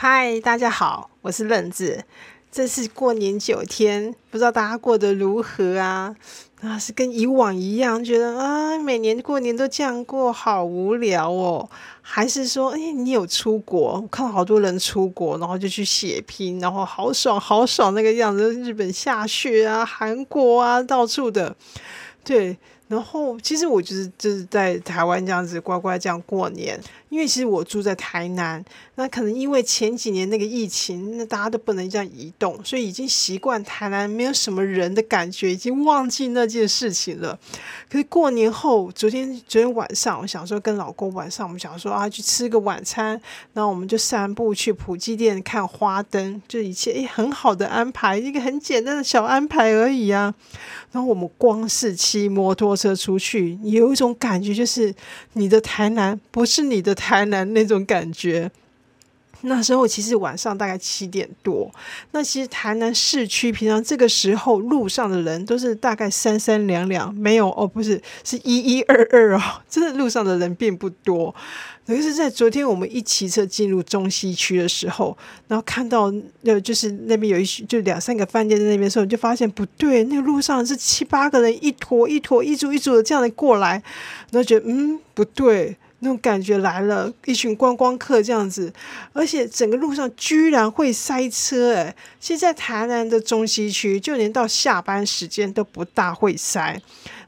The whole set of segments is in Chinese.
嗨，大家好，我是愣子。这是过年九天，不知道大家过得如何啊？啊，是跟以往一样，觉得啊，每年过年都这样过，好无聊哦？还是说，哎，你有出国？我看到好多人出国，然后就去血拼，然后好爽好爽那个样子，日本下雪啊，韩国啊，到处的，对。然后，其实我就是就是在台湾这样子乖乖这样过年，因为其实我住在台南，那可能因为前几年那个疫情，那大家都不能这样移动，所以已经习惯台南没有什么人的感觉，已经忘记那件事情了。可是过年后，昨天昨天晚上，我想说跟老公晚上，我们想说啊去吃个晚餐，然后我们就散步去普济店看花灯，就一切诶很好的安排，一个很简单的小安排而已啊。然后我们光是骑摩托车出去，有一种感觉，就是你的台南不是你的台南那种感觉。那时候其实晚上大概七点多，那其实台南市区平常这个时候路上的人都是大概三三两两，没有哦，不是是一一二二哦，真的路上的人并不多。可是，在昨天我们一骑车进入中西区的时候，然后看到呃，就是那边有一就两三个饭店在那边时候，就发现不对，那个路上是七八个人一坨一坨一组一组的这样的过来，然后觉得嗯不对。那种感觉来了，一群观光客这样子，而且整个路上居然会塞车诶，其实，在台南的中西区，就连到下班时间都不大会塞。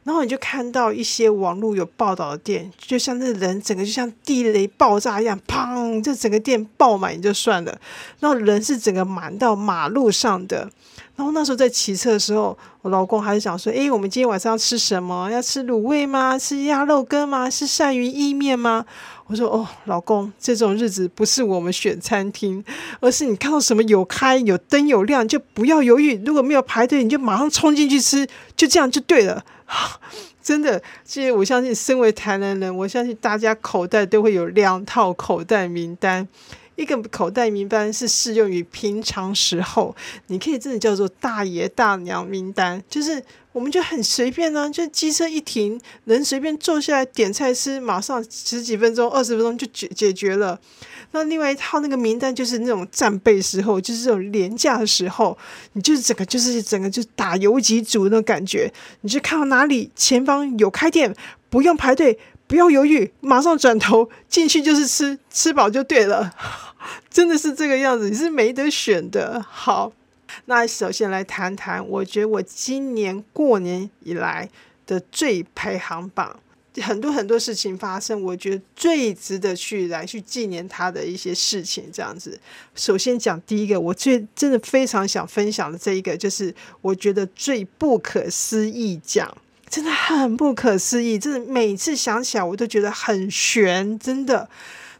然后你就看到一些网络有报道的店，就像那人整个就像地雷爆炸一样，砰！这整个店爆满也就算了，然后人是整个满到马路上的。然后那时候在骑车的时候，我老公还是想说：“诶，我们今天晚上要吃什么？要吃卤味吗？吃鸭肉羹吗？是鳝鱼意面吗？”我说：“哦，老公，这种日子不是我们选餐厅，而是你看到什么有开、有灯、有亮，就不要犹豫。如果没有排队，你就马上冲进去吃，就这样就对了。真的，其实我相信，身为台南人，我相信大家口袋都会有两套口袋名单。”一个口袋名单是适用于平常时候，你可以真的叫做大爷大娘名单，就是我们就很随便呢，就机车一停，能随便坐下来点菜吃，马上十几分钟、二十分钟就解解决了。那另外一套那个名单就是那种战备时候，就是这种廉价的时候，你就是整个就是整个就打游击组那种感觉，你就看到哪里前方有开店，不用排队，不要犹豫，马上转头进去就是吃，吃饱就对了。真的是这个样子，你是没得选的。好，那首先来谈谈，我觉得我今年过年以来的最排行榜，很多很多事情发生，我觉得最值得去来去纪念他的一些事情。这样子，首先讲第一个，我最真的非常想分享的这一个，就是我觉得最不可思议奖，真的很不可思议，真的每次想起来我都觉得很悬，真的。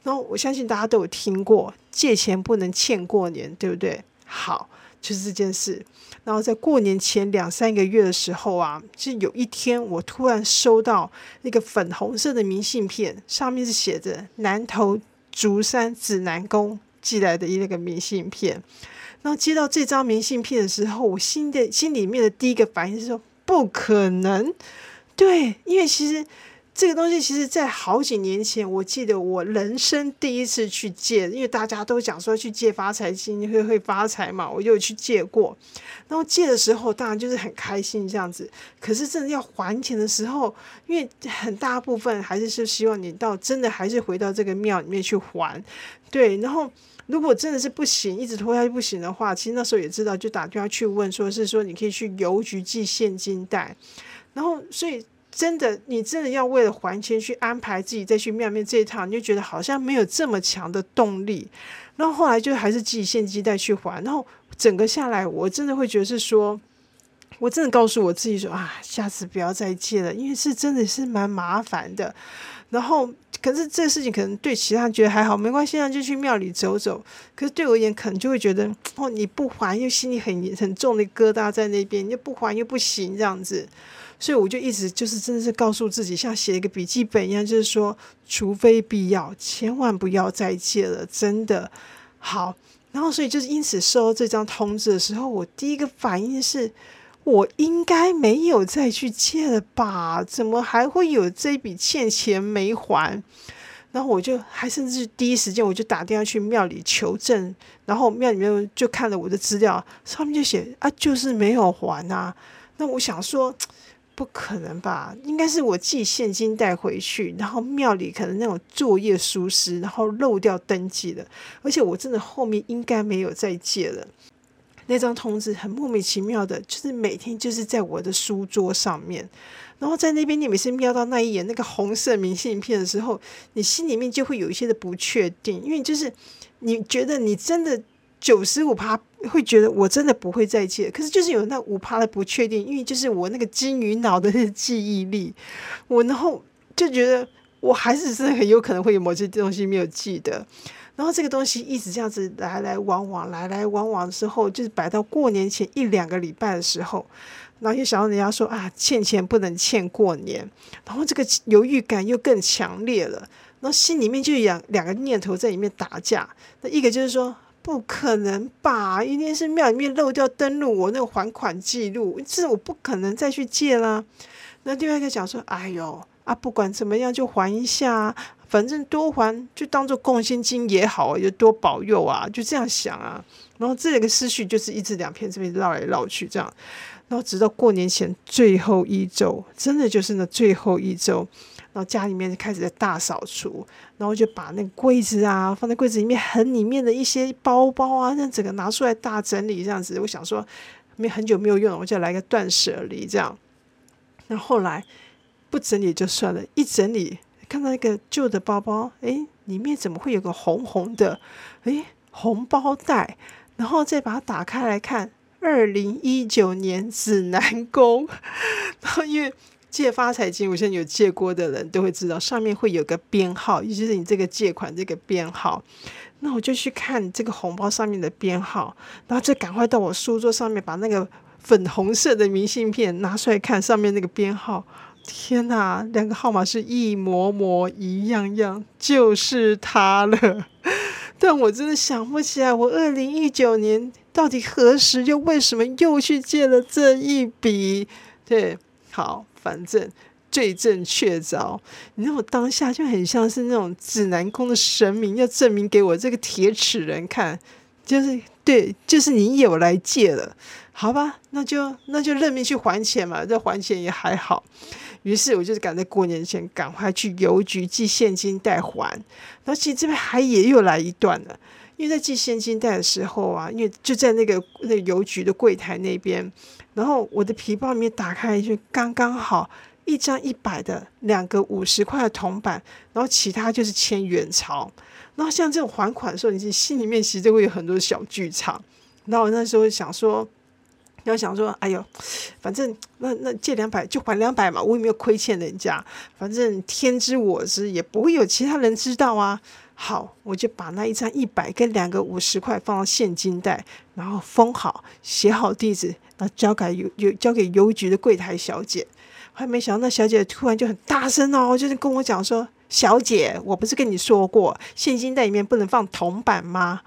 然后我相信大家都有听过，借钱不能欠过年，对不对？好，就是这件事。然后在过年前两三个月的时候啊，是有一天我突然收到那个粉红色的明信片，上面是写着南投竹山指南宫寄来的一那个明信片。然后接到这张明信片的时候，我心的心里面的第一个反应是说不可能，对，因为其实。这个东西其实，在好几年前，我记得我人生第一次去借，因为大家都讲说去借发财金会会发财嘛，我就去借过。然后借的时候，当然就是很开心这样子。可是真的要还钱的时候，因为很大部分还是是希望你到真的还是回到这个庙里面去还。对，然后如果真的是不行，一直拖下去不行的话，其实那时候也知道，就打电话去问，说是说你可以去邮局寄现金袋。然后所以。真的，你真的要为了还钱去安排自己再去庙面这一趟，你就觉得好像没有这么强的动力。然后后来就还是寄现金袋去还。然后整个下来，我真的会觉得是说，我真的告诉我自己说啊，下次不要再借了，因为是真的是蛮麻烦的。然后可是这个事情可能对其他人觉得还好，没关系，那就去庙里走走。可是对我而言，可能就会觉得哦，你不还又心里很很重的疙瘩在那边，你不还又不行这样子。所以我就一直就是真的是告诉自己，像写一个笔记本一样，就是说，除非必要，千万不要再借了，真的好。然后，所以就是因此收到这张通知的时候，我第一个反应是，我应该没有再去借了吧？怎么还会有这笔欠钱没还？然后我就还甚至第一时间我就打电话去庙里求证，然后庙里面就看了我的资料，上面就写啊，就是没有还啊。那我想说，不可能吧？应该是我寄现金带回去，然后庙里可能那种作业疏失，然后漏掉登记了。而且我真的后面应该没有再借了。那张通知很莫名其妙的，就是每天就是在我的书桌上面。然后在那边，你每次瞄到那一眼那个红色明信片的时候，你心里面就会有一些的不确定，因为就是你觉得你真的九十五趴会觉得我真的不会再借，可是就是有那五趴的不确定，因为就是我那个金鱼脑的记忆力，我然后就觉得我还是是很有可能会有某些东西没有记得，然后这个东西一直这样子来来往往来来往往的时候，就是摆到过年前一两个礼拜的时候。然后又想到人家说啊，欠钱不能欠过年，然后这个犹豫感又更强烈了，然后心里面就两两个念头在里面打架。那一个就是说，不可能吧，一定是庙里面漏掉登录我那个还款记录，这我不可能再去借啦。那另外一个讲说，哎呦啊，不管怎么样就还一下，反正多还就当做贡献金也好，就多保佑啊，就这样想啊。然后这个思绪就是一直两片这边绕来绕去这样。然后直到过年前最后一周，真的就是那最后一周，然后家里面开始在大扫除，然后就把那个柜子啊放在柜子里面，很里面的一些包包啊，那整个拿出来大整理这样子。我想说，没很久没有用了，我就来个断舍离这样。那后来不整理就算了，一整理看到一个旧的包包，诶，里面怎么会有个红红的？诶，红包袋，然后再把它打开来看。二零一九年指南宫，然后因为借发财金，我现在有借过的人都会知道，上面会有个编号，也就是你这个借款这个编号。那我就去看这个红包上面的编号，然后就赶快到我书桌上面把那个粉红色的明信片拿出来看，上面那个编号，天哪，两个号码是一模模一样样，就是它了。但我真的想不起来，我二零一九年。到底何时又为什么又去借了这一笔？对，好，反正罪证确凿。你那种当下就很像是那种指南宫的神明要证明给我这个铁齿人看，就是对，就是你有来借了，好吧？那就那就认命去还钱嘛，这还钱也还好。于是我就是赶在过年前赶快去邮局寄现金代还。然后其实这边还也又来一段了。因为在寄现金袋的时候啊，因为就在那个那个邮局的柜台那边，然后我的皮包里面打开就刚刚好一张一百的，两个五十块的铜板，然后其他就是千元钞。然后像这种还款的时候，你心里面其实会有很多小剧场。然后我那时候想说，要想说，哎呦，反正那那借两百就还两百嘛，我也没有亏欠人家，反正天知我知，也不会有其他人知道啊。好，我就把那一张一百跟两个五十块放到现金袋，然后封好，写好地址，然后交给邮交给邮局的柜台小姐。还没想到那小姐突然就很大声哦，就是跟我讲说：“小姐，我不是跟你说过，现金袋里面不能放铜板吗？”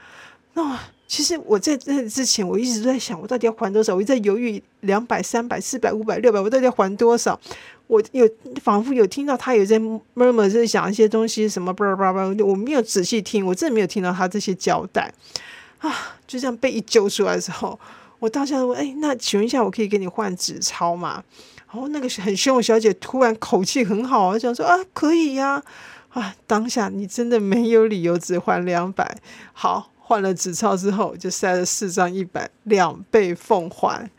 那其实我在那之前，我一直都在想，我到底要还多少？我一直在犹豫，两百、三百、四百、五百、六百，我到底要还多少？我有仿佛有听到他有在 murmur 在讲一些东西，什么叭叭叭，我没有仔细听，我真的没有听到他这些交代啊！就这样被一揪出来之后，我当下问：“哎，那请问一下，我可以给你换纸钞吗？”然后那个很凶的小姐突然口气很好，讲说：“啊，可以呀！”啊，当下你真的没有理由只还两百。好，换了纸钞之后，就塞了四张一百，两倍奉还。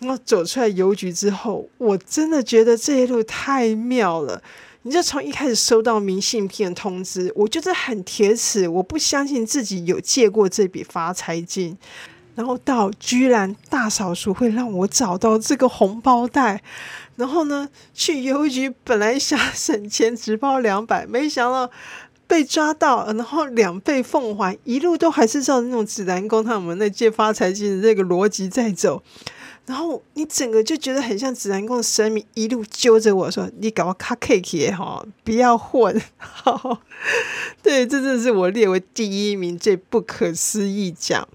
然后走出来邮局之后，我真的觉得这一路太妙了。你就从一开始收到明信片通知，我就是很铁齿，我不相信自己有借过这笔发财金。然后到居然大扫除会让我找到这个红包袋，然后呢，去邮局本来想省钱只包两百，没想到被抓到，然后两倍奉还，一路都还是照那种指南宫他们那借发财金的这个逻辑在走。然后你整个就觉得很像指南宫的神明一路揪着我说：“你搞我卡 cake 哈，不要混。” 对，这真的是我列为第一名最不可思议奖。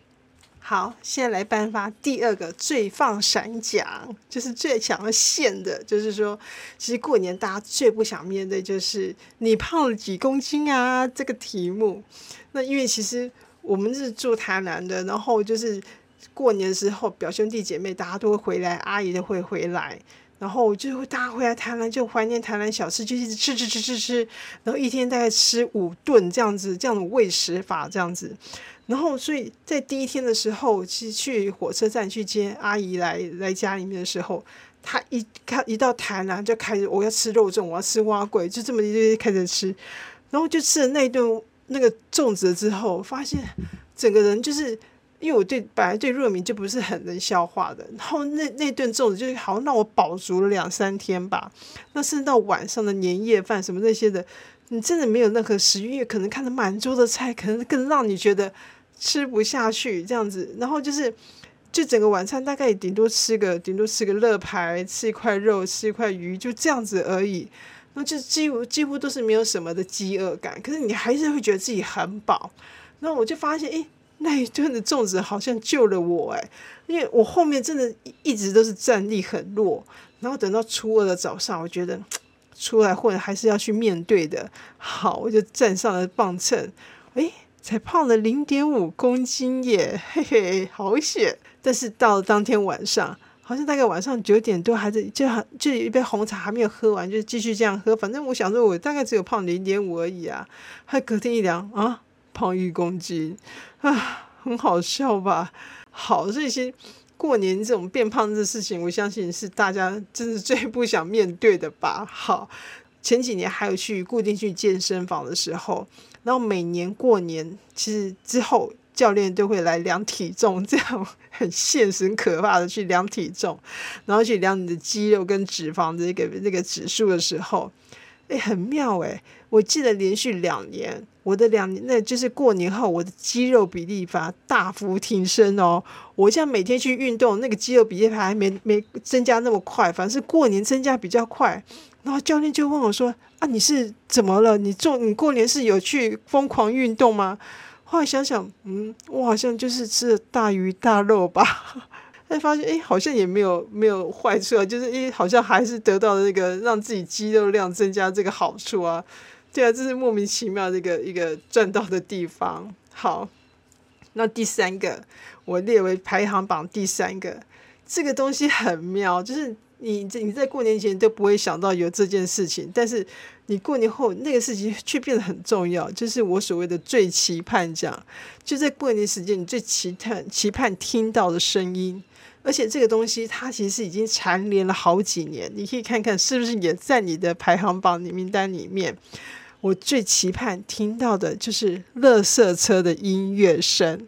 好，现在来颁发第二个最放闪奖，就是最想要现的，就是说，其实过年大家最不想面对就是你胖了几公斤啊这个题目。那因为其实我们是住台南的，然后就是过年的时候，表兄弟姐妹大家都会回来，阿姨都会回来。然后就会大家回来台南就怀念台南小吃，就一直吃吃吃吃吃，然后一天大概吃五顿这样子，这样的喂食法这样子。然后所以在第一天的时候，其实去火车站去接阿姨来来家里面的时候，他一看一到台南就开始我要吃肉粽，我要吃蛙桂，就这么一开始吃，然后就吃了那一顿那个粽子之后，发现整个人就是。因为我对本来对热米就不是很能消化的，然后那那顿粽子就是好像让我饱足了两三天吧。那甚至到晚上的年夜饭什么那些的，你真的没有任何食欲，可能看着满桌的菜，可能更让你觉得吃不下去这样子。然后就是就整个晚餐大概顶多吃个顶多吃个乐排，吃一块肉，吃一块鱼，就这样子而已。那就几乎几乎都是没有什么的饥饿感，可是你还是会觉得自己很饱。然后我就发现，哎。那一顿的粽子好像救了我哎，因为我后面真的一直都是战力很弱，然后等到初二的早上，我觉得出来混还是要去面对的。好，我就站上了磅秤，哎，才胖了零点五公斤耶，嘿嘿，好险！但是到了当天晚上，好像大概晚上九点多，还是就就一杯红茶还没有喝完，就继续这样喝。反正我想说，我大概只有胖零点五而已啊。还隔天一量啊。胖一公斤啊，很好笑吧？好，这些过年这种变胖的事情，我相信是大家真是最不想面对的吧？好，前几年还有去固定去健身房的时候，然后每年过年其实之后教练都会来量体重，这样很现实、很可怕的去量体重，然后去量你的肌肉跟脂肪的一个那个指数的时候。哎，很妙哎！我记得连续两年，我的两年，那就是过年后，我的肌肉比例反而大幅提升哦。我像每天去运动，那个肌肉比例还没没增加那么快，反正是过年增加比较快。然后教练就问我说：“啊，你是怎么了？你做你过年是有去疯狂运动吗？”后来想想，嗯，我好像就是吃了大鱼大肉吧。但发现哎，好像也没有没有坏处啊，就是哎，好像还是得到了那个让自己肌肉量增加这个好处啊。对啊，这是莫名其妙的一个一个赚到的地方。好，那第三个我列为排行榜第三个，这个东西很妙，就是你你在过年前都不会想到有这件事情，但是你过年后那个事情却变得很重要，就是我所谓的最期盼讲，就在过年时间你最期盼期盼听到的声音。而且这个东西它其实已经蝉联了好几年，你可以看看是不是也在你的排行榜里名单里面。我最期盼听到的就是乐色车的音乐声，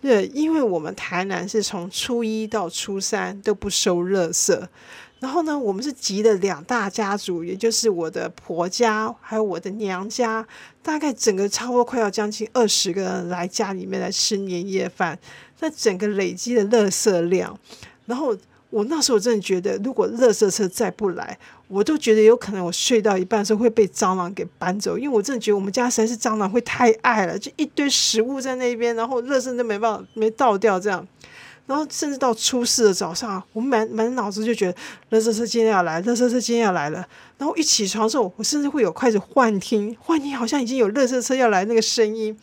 对，因为我们台南是从初一到初三都不收乐色，然后呢，我们是集了两大家族，也就是我的婆家还有我的娘家，大概整个差不多快要将近二十个人来家里面来吃年夜饭。那整个累积的垃圾量，然后我那时候真的觉得，如果垃圾车再不来，我都觉得有可能我睡到一半的时候会被蟑螂给搬走，因为我真的觉得我们家实在是蟑螂会太爱了，就一堆食物在那边，然后垃圾都没办法没倒掉这样，然后甚至到初四的早上，我满满脑子就觉得垃圾车今天要来，垃圾车今天要来了，然后一起床的时候，我甚至会有开始幻听，幻听好像已经有垃圾车要来那个声音。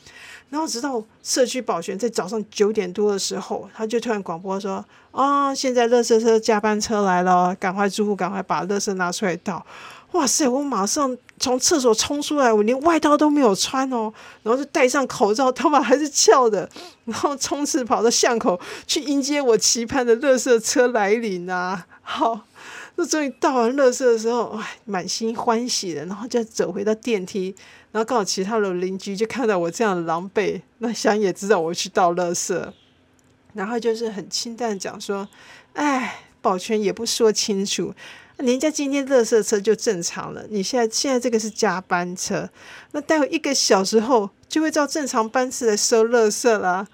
然后直到社区保全在早上九点多的时候，他就突然广播说：“啊，现在垃圾车加班车来了，赶快住户赶快把垃圾拿出来倒。”哇塞！我马上从厕所冲出来，我连外套都没有穿哦，然后就戴上口罩，头发还是翘的，然后冲刺跑到巷口去迎接我期盼的垃圾车来临啊！好。那终于到完乐色的时候，哇，满心欢喜的，然后就走回到电梯，然后刚好其他的邻居就看到我这样狼狈，那想也知道我去倒乐色，然后就是很清淡讲说，哎，保全也不说清楚，人家今天乐色车就正常了，你现在现在这个是加班车，那待会一个小时后就会照正常班次来收乐色啦，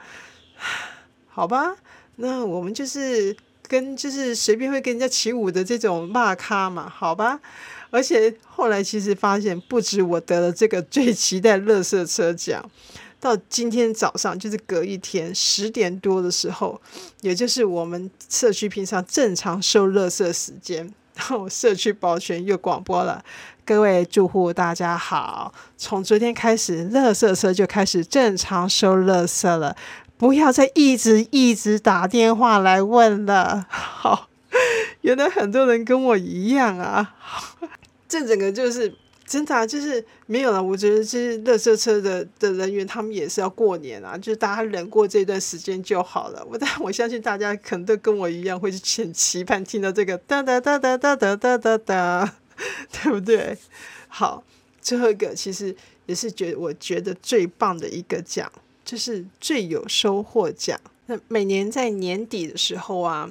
好吧，那我们就是。跟就是随便会跟人家起舞的这种骂咖嘛，好吧。而且后来其实发现，不止我得了这个最期待乐色车奖，到今天早上，就是隔一天十点多的时候，也就是我们社区平常正常收垃圾时间，然后社区保全又广播了：各位住户大家好，从昨天开始，垃圾车就开始正常收垃圾了，不要再一直一直打电话来问了。好，原来很多人跟我一样啊，这整个就是。真的就是没有了。我觉得这些乐色车的的人员，他们也是要过年啊，就是大家忍过这段时间就好了。我 但我相信大家可能都跟我一样，会很期盼听到这个哒哒哒哒哒哒哒哒哒，对不对？好，最后一个其实也是觉我觉得最棒的一个奖，就是最有收获奖。那每年在年底的时候啊。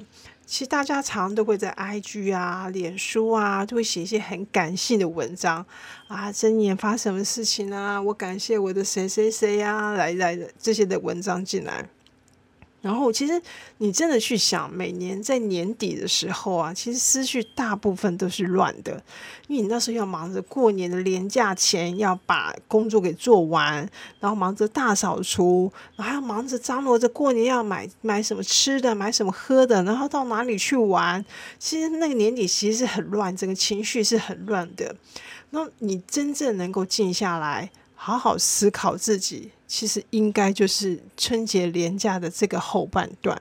其实大家常常都会在 IG 啊、脸书啊，都会写一些很感性的文章啊，这年发生什么事情啊？我感谢我的谁谁谁啊，来来这些的文章进来。然后，其实你真的去想，每年在年底的时候啊，其实思绪大部分都是乱的，因为你那时候要忙着过年的年假前要把工作给做完，然后忙着大扫除，然后还要忙着张罗着过年要买买什么吃的，买什么喝的，然后到哪里去玩。其实那个年底其实是很乱，整个情绪是很乱的。那你真正能够静下来，好好思考自己。其实应该就是春节连假的这个后半段，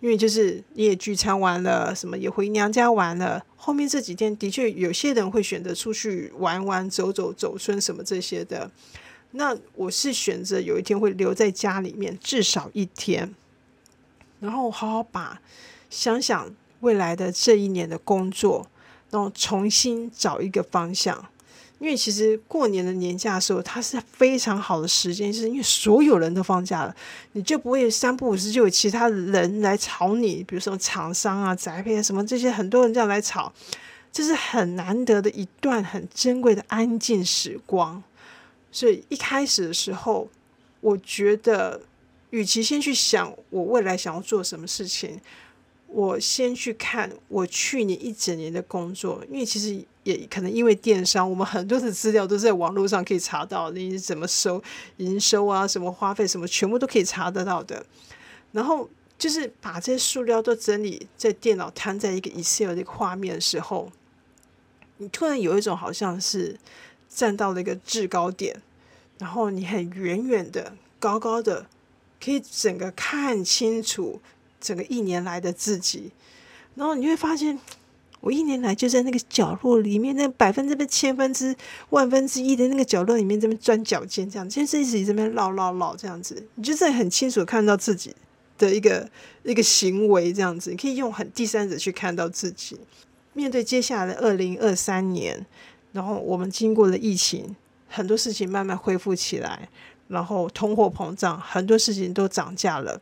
因为就是你也聚餐完了，什么也回娘家玩了，后面这几天的确有些人会选择出去玩玩、走走、走村什么这些的。那我是选择有一天会留在家里面，至少一天，然后好好把想想未来的这一年的工作，然后重新找一个方向。因为其实过年的年假的时候，它是非常好的时间，是因为所有人都放假了，你就不会三不五时就有其他人来吵你，比如说厂商啊、宅配啊什么这些，很多人这样来吵，这是很难得的一段很珍贵的安静时光。所以一开始的时候，我觉得，与其先去想我未来想要做什么事情。我先去看我去年一整年的工作，因为其实也可能因为电商，我们很多的资料都在网络上可以查到，你怎么收营收啊，什么花费什么，全部都可以查得到的。然后就是把这些数料都整理在电脑摊在一个 Excel 的画面的时候，你突然有一种好像是站到了一个制高点，然后你很远远的、高高的，可以整个看清楚。整个一年来的自己，然后你会发现，我一年来就在那个角落里面，那百分之、千分之、万分之一的那个角落里面，这边钻脚尖，这样，就是一直这边绕绕绕这样子，你就在很清楚看到自己的一个一个行为，这样子，你可以用很第三者去看到自己。面对接下来的二零二三年，然后我们经过了疫情，很多事情慢慢恢复起来，然后通货膨胀，很多事情都涨价了。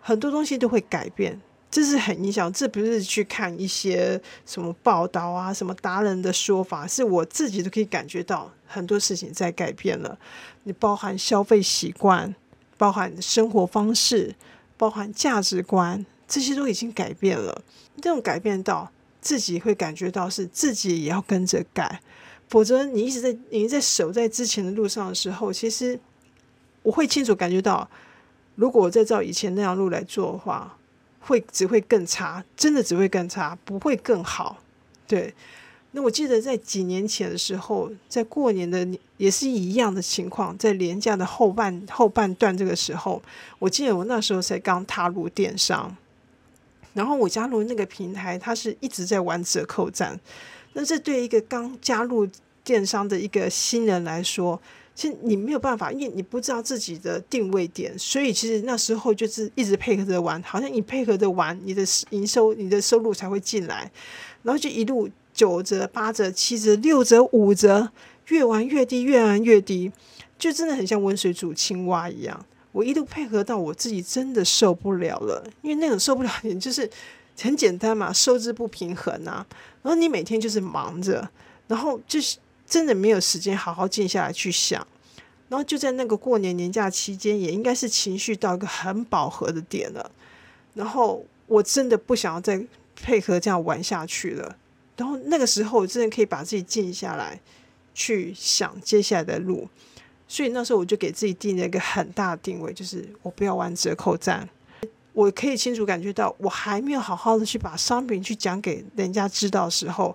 很多东西都会改变，这是很影响。这不是去看一些什么报道啊，什么达人的说法，是我自己都可以感觉到很多事情在改变了。你包含消费习惯，包含生活方式，包含价值观，这些都已经改变了。这种改变到自己会感觉到是自己也要跟着改，否则你一直在你在守在之前的路上的时候，其实我会清楚感觉到。如果我再照以前那样路来做的话，会只会更差，真的只会更差，不会更好。对，那我记得在几年前的时候，在过年的也是一样的情况，在廉价的后半后半段这个时候，我记得我那时候才刚踏入电商，然后我加入那个平台，它是一直在玩折扣战。那这对一个刚加入电商的一个新人来说，其实你没有办法，因为你不知道自己的定位点，所以其实那时候就是一直配合着玩，好像你配合着玩，你的营收、你的收入才会进来，然后就一路九折、八折、七折、六折、五折，越玩越低，越玩越低，就真的很像温水煮青蛙一样。我一路配合到我自己真的受不了了，因为那种受不了点就是很简单嘛，收支不平衡啊，然后你每天就是忙着，然后就是。真的没有时间好好静下来去想，然后就在那个过年年假期间，也应该是情绪到一个很饱和的点了。然后我真的不想要再配合这样玩下去了。然后那个时候，我真的可以把自己静下来去想接下来的路。所以那时候我就给自己定了一个很大的定位，就是我不要玩折扣战。我可以清楚感觉到，我还没有好好的去把商品去讲给人家知道的时候，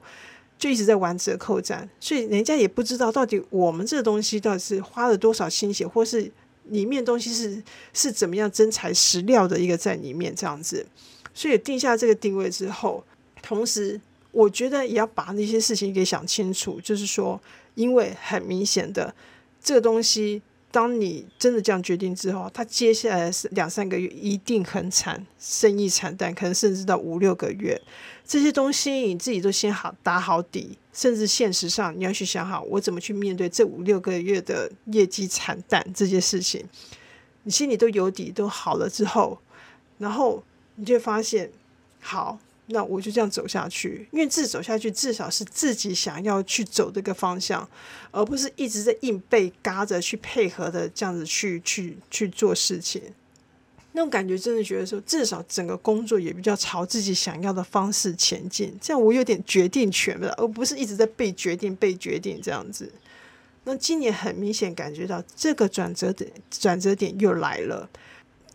就一直在玩折扣战，所以人家也不知道到底我们这个东西到底是花了多少心血，或是里面东西是是怎么样真材实料的一个在里面这样子。所以定下这个定位之后，同时我觉得也要把那些事情给想清楚，就是说，因为很明显的这个东西。当你真的这样决定之后，他接下来是两三个月一定很惨，生意惨淡，可能甚至到五六个月。这些东西你自己都先好打好底，甚至现实上你要去想好，我怎么去面对这五六个月的业绩惨淡这些事情。你心里都有底，都好了之后，然后你就会发现，好。那我就这样走下去，因为自己走下去至少是自己想要去走这个方向，而不是一直在硬被嘎着去配合的这样子去去去做事情。那种感觉真的觉得说，至少整个工作也比较朝自己想要的方式前进，这样我有点决定权了，而不是一直在被决定被决定这样子。那今年很明显感觉到这个转折点转折点又来了。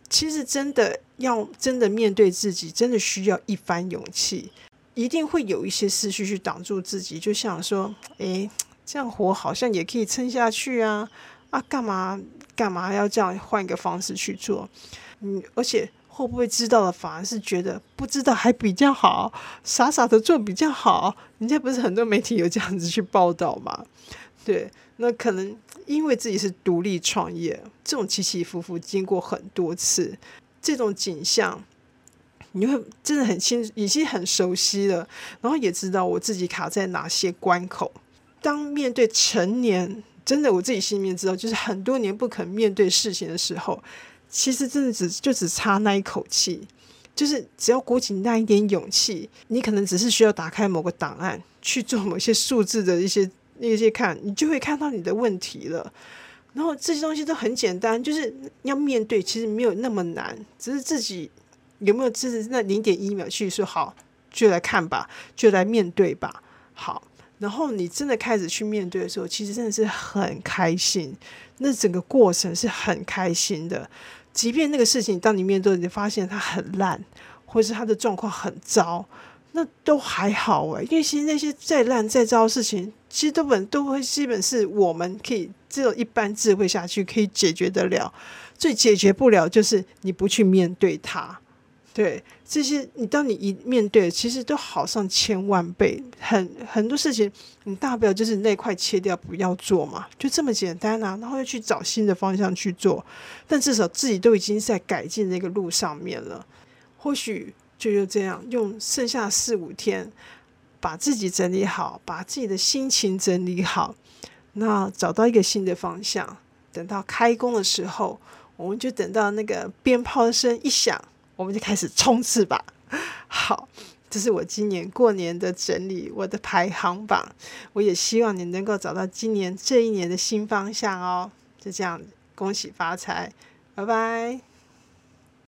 其实真的要真的面对自己，真的需要一番勇气，一定会有一些思绪去挡住自己。就像说，诶，这样活好像也可以撑下去啊，啊，干嘛干嘛要这样换一个方式去做？嗯，而且会不会知道了，反而是觉得不知道还比较好，傻傻的做比较好。人家不是很多媒体有这样子去报道吗？对，那可能。因为自己是独立创业，这种起起伏伏经过很多次，这种景象，你会真的很清，已经很熟悉了。然后也知道我自己卡在哪些关口。当面对成年，真的我自己心里面知道，就是很多年不肯面对事情的时候，其实真的只就只差那一口气，就是只要鼓起那一点勇气，你可能只是需要打开某个档案去做某些数字的一些。那些看，你就会看到你的问题了。然后这些东西都很简单，就是要面对，其实没有那么难，只是自己有没有就是那零点一秒去说好，就来看吧，就来面对吧。好，然后你真的开始去面对的时候，其实真的是很开心。那整个过程是很开心的，即便那个事情当你面对，你发现它很烂，或是它的状况很糟。那都还好诶，因为其实那些再烂再糟的事情，其实都本都会基本是我们可以只有一般智慧下去可以解决得了，最解决不了就是你不去面对它。对这些，你当你一面对，其实都好上千万倍。很很多事情，你大不了就是那块切掉，不要做嘛，就这么简单啊。然后又去找新的方向去做，但至少自己都已经在改进那个路上面了，或许。就就这样，用剩下四五天，把自己整理好，把自己的心情整理好，那找到一个新的方向。等到开工的时候，我们就等到那个鞭炮声一响，我们就开始冲刺吧。好，这是我今年过年的整理，我的排行榜。我也希望你能够找到今年这一年的新方向哦。就这样，恭喜发财，拜拜。